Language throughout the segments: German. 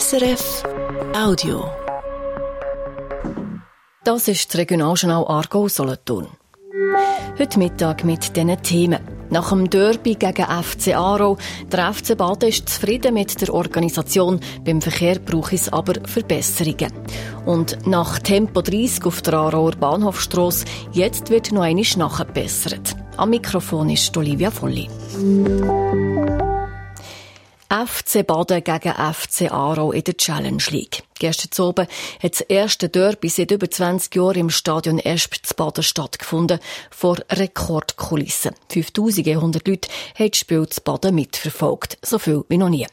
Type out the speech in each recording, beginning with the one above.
SRF Audio. Das ist das Regionaljournal Argo Solothurn. Heute Mittag mit diesen Themen. Nach dem Derby gegen FC Aarau, der FC Baden ist zufrieden mit der Organisation, beim Verkehr braucht es aber Verbesserungen. Und nach Tempo 30 auf der Aarauer Bahnhofstrasse, jetzt wird noch einmal nachgebessert. Am Mikrofon ist Olivia Volli. FC Baden gegen FC Aarau in der Challenge League. Gestern Abend hat das erste Derby seit über 20 Jahren im Stadion Esp zu Baden stattgefunden, vor Rekordkulissen. 5100 Leute haben das Spiel zu Baden mitverfolgt. So viel wie noch nie.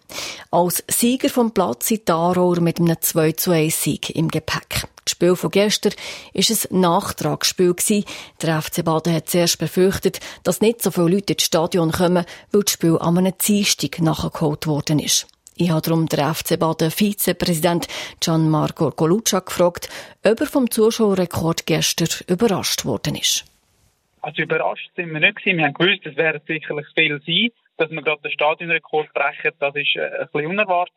Als Sieger vom Platz sind die Aarauer mit einem 2 zu 1 Sieg im Gepäck. Das Spiel von gestern war ein Nachtragsspiel. Der FC Baden hat zuerst befürchtet, dass nicht so viele Leute ins Stadion kommen, weil das Spiel an einem Dienstag nachgeholt worden ist. Ich habe darum den FC Baden Vizepräsident Gianmarco Goluccia gefragt, ob er vom Zuschauerrekord gestern überrascht worden ist. Also überrascht sind wir nicht Wir haben gewusst, es werden sicherlich viel sein. Dass wir gerade den Stadionrekord brechen, das war äh, ein bisschen unerwartet.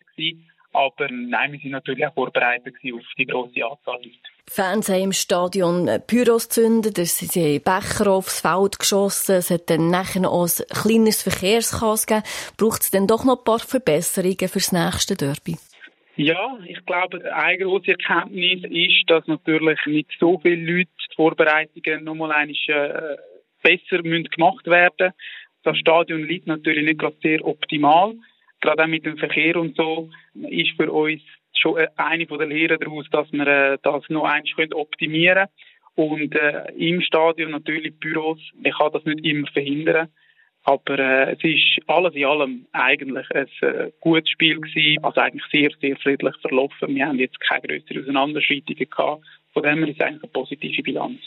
Aber nein, wir sind natürlich auch vorbereitet auf die grosse Anzahl Leute. Fans haben im Stadion Büros gezündet, es sind Becher aufs Feld geschossen, es hat dann nachher auch ein kleines Verkehrschaos gegeben. Braucht es dann doch noch ein paar Verbesserungen für das nächste Derby? Ja, ich glaube, eine grosse Erkenntnis ist, dass natürlich mit so vielen Leuten die Vorbereitungen nochmal einmal, äh, besser müssen gemacht werden Das Stadion liegt natürlich nicht gerade sehr optimal gerade auch mit dem Verkehr und so, ist für uns schon äh, eine der Lehren daraus, dass wir äh, das noch eins optimieren können. Und äh, im Stadion natürlich Büros, ich kann das nicht immer verhindern. Aber äh, es ist alles in allem eigentlich ein äh, gutes Spiel gewesen, also eigentlich sehr, sehr friedlich verlaufen. Wir haben jetzt keine größeren Auseinanderschreitungen gehabt. Von dem her ist es eigentlich eine positive Bilanz.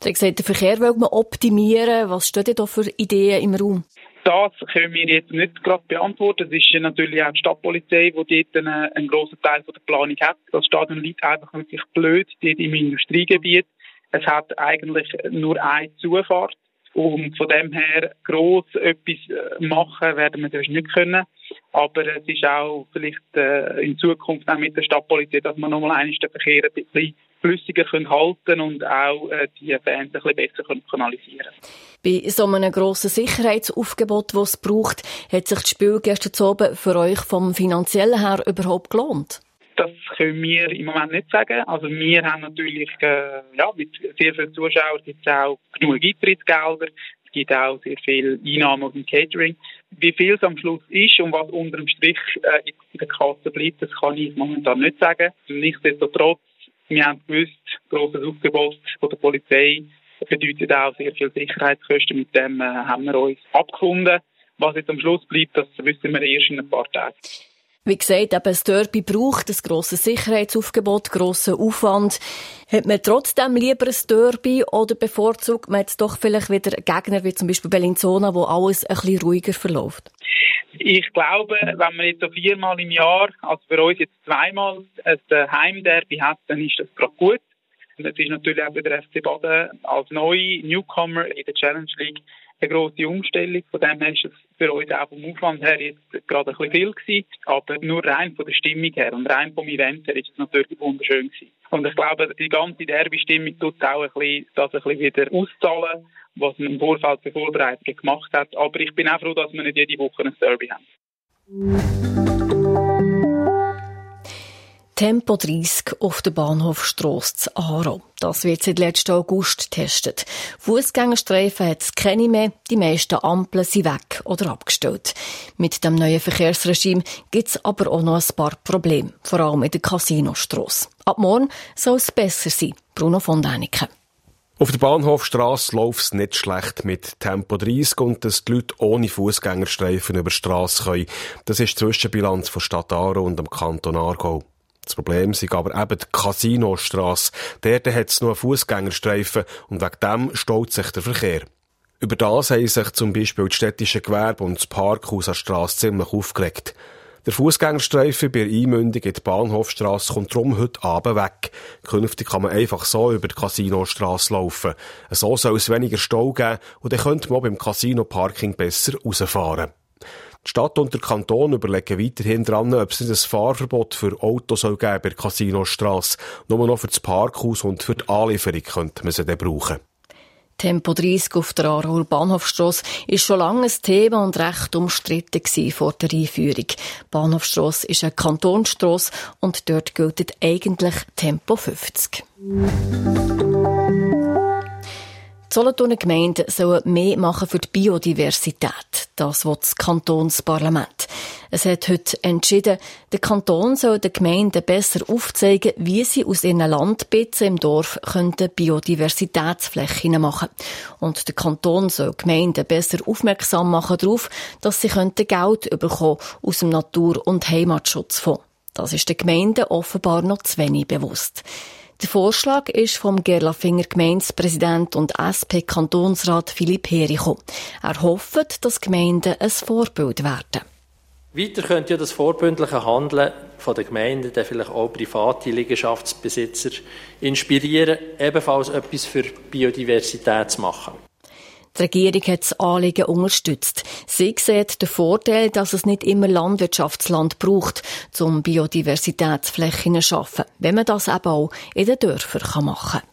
Du hast gesagt, den Verkehr will man optimieren. Was stehen da für Ideen im Raum? Das können wir jetzt nicht gerade beantworten. Es ist natürlich auch die Stadtpolizei, die dort einen, einen grossen Teil von der Planung hat. Das Stadion liegt einfach wirklich blöd dort im Industriegebiet. Es hat eigentlich nur eine Zufahrt. Und von dem her gross etwas äh, machen werden wir das nicht können. Aber es ist auch vielleicht äh, in Zukunft auch mit der Stadtpolizei, dass man nochmal einmal den Verkehr ein bisschen flüssiger können halten und auch äh, die Fans ein bisschen besser können kanalisieren Bei so einem grossen Sicherheitsaufgebot, das es braucht, hat sich das Spiel gestern Abend für euch vom finanziellen her überhaupt gelohnt? Das können wir im Moment nicht sagen. Also wir haben natürlich äh, ja, mit sehr vielen Zuschauern gibt es auch genug Eintrittsgelder. Es gibt auch sehr viel Einnahmen aus dem Catering. Wie viel es am Schluss ist und was unter dem Strich äh, in der Kasse bleibt, das kann ich momentan nicht sagen. Nichtsdestotrotz, wir haben gewusst, grosses Aufgebot von der Polizei bedeutet auch sehr viel Sicherheitskosten. Mit dem äh, haben wir uns abgefunden. Was jetzt am Schluss bleibt, das wissen wir erst in ein paar Tagen. Wie gesagt, eben das Derby braucht ein grosses Sicherheitsaufgebot, grossen Aufwand. Hat man trotzdem lieber ein Derby oder bevorzugt man jetzt doch vielleicht wieder Gegner wie zum Beispiel Bellinzona, wo alles ein bisschen ruhiger verläuft? Ich glaube, wenn man jetzt so viermal im Jahr, also für uns jetzt zweimal, ein Heimderby hat, dann ist das gerade gut. Und es ist natürlich auch für den FC Baden als neue Newcomer in der Challenge League eine grosse Umstellung. Von dem her ist es für uns auch vom Aufwand her jetzt gerade ein bisschen viel gewesen. Aber nur rein von der Stimmung her und rein vom Event her ist es natürlich wunderschön gewesen. Und ich glaube, die ganze Derby-Stimmung tut auch ein bisschen, das ein bisschen wieder auszahlen, was man im Vorfeld für Vorbereitungen gemacht hat. Aber ich bin auch froh, dass wir nicht jede Woche ein Derby haben. Tempo 30 auf der Bahnhofstrasse zu Aarau. Das wird seit letztem August getestet. Fußgängerstreifen hat es keine mehr, die meisten Ampeln sind weg oder abgestellt. Mit dem neuen Verkehrsregime gibt es aber auch noch ein paar Probleme, vor allem in der Casinostrasse. Ab morgen soll es besser sein. Bruno von Däniken. Auf der Bahnhofstrasse läuft es nicht schlecht mit Tempo 30 und dass die Leute ohne Fußgängerstreifen über die Strasse können. Das ist die Zwischenbilanz von Stadt Aarau und dem Kanton Aargau. Das Problem ist aber eben die Casinostrasse. Dort hat es nur einen Fußgängerstreifen und wegen dem staut sich der Verkehr. Über das haben sich zum Beispiel das städtische Gewerbe und das Parkhaus an der Strasse ziemlich aufgeregt. Der Fußgängerstreifen bei der Einmündung in die Bahnhofstrasse kommt darum heute Abend weg. Künftig kann man einfach so über die Casinostrasse laufen. So soll es weniger Stau geben und dann könnte man beim Casino-Parking besser rausfahren. Die Stadt und der Kanton überlegen weiterhin dran, ob es ein Fahrverbot für Autos soll geben bei der Casinostrasse. Nur noch für das Parkhaus und für die Anlieferung könnte man sie dann brauchen. Tempo 30 auf der Aarauer Bahnhofstrasse ist schon lange ein Thema und recht umstritten vor der Einführung. Bahnhofstrasse ist eine Kantonsstrasse und dort gilt eigentlich Tempo 50. Die Solothurner Gemeinden sollen mehr machen für die Biodiversität. Das will das Kantonsparlament. Es hat heute entschieden, der Kanton soll den Gemeinden besser aufzeigen, wie sie aus ihren Landbitzen im Dorf Biodiversitätsflächen machen Und der Kanton soll Gemeinden besser aufmerksam machen darauf, dass sie Geld bekommen aus dem Natur- und Heimatschutzfonds. Das ist den Gemeinden offenbar noch zu wenig bewusst. Der Vorschlag ist vom Gerlafinger Gemeindepräsident und SP-Kantonsrat Philipp Hericho. Er hofft, dass Gemeinden ein Vorbild werden. Weiter könnte ja das vorbündliche Handeln von den Gemeinden, dann vielleicht auch private Liegenschaftsbesitzer inspirieren, ebenfalls etwas für Biodiversität zu machen. Die Regierung hat das Anliegen unterstützt. Sie sieht den Vorteil, dass es nicht immer Landwirtschaftsland braucht, um Biodiversitätsflächen zu schaffen, wenn man das eben auch in den Dörfern machen kann.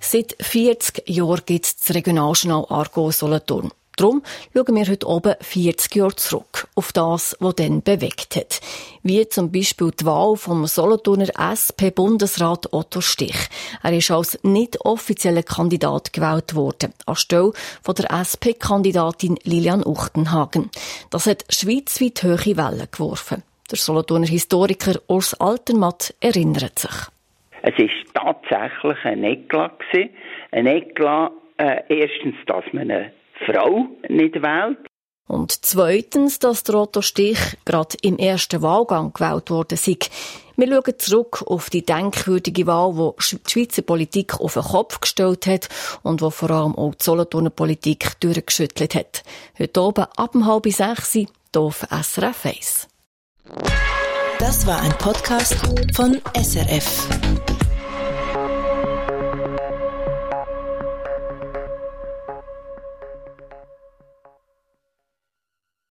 Seit 40 Jahren gibt es das Regionaljournal Argo Solothurn. Darum schauen wir heute oben 40 Jahre zurück auf das, was dann bewegt hat. Wie zum Beispiel die Wahl vom Solothurner SP-Bundesrat Otto Stich. Er ist als nicht offizieller Kandidat gewählt worden, anstelle von der SP-Kandidatin Lilian Uchtenhagen. Das hat schweizweit hohe Wellen geworfen. Der Solothurner Historiker Urs Altermatt erinnert sich. Es war tatsächlich ein Eklat. Ein Eklat, äh, erstens, dass man eine Frau nicht wählt. Und zweitens, dass der Otto Stich gerade im ersten Wahlgang gewählt worden sei. Wir schauen zurück auf die denkwürdige Wahl, die die Schweizer Politik auf den Kopf gestellt hat und die vor allem auch die Solothurner Politik durchgeschüttelt hat. Heute oben ab um halb sechs hier auf SRF 1. Das war ein Podcast von SRF.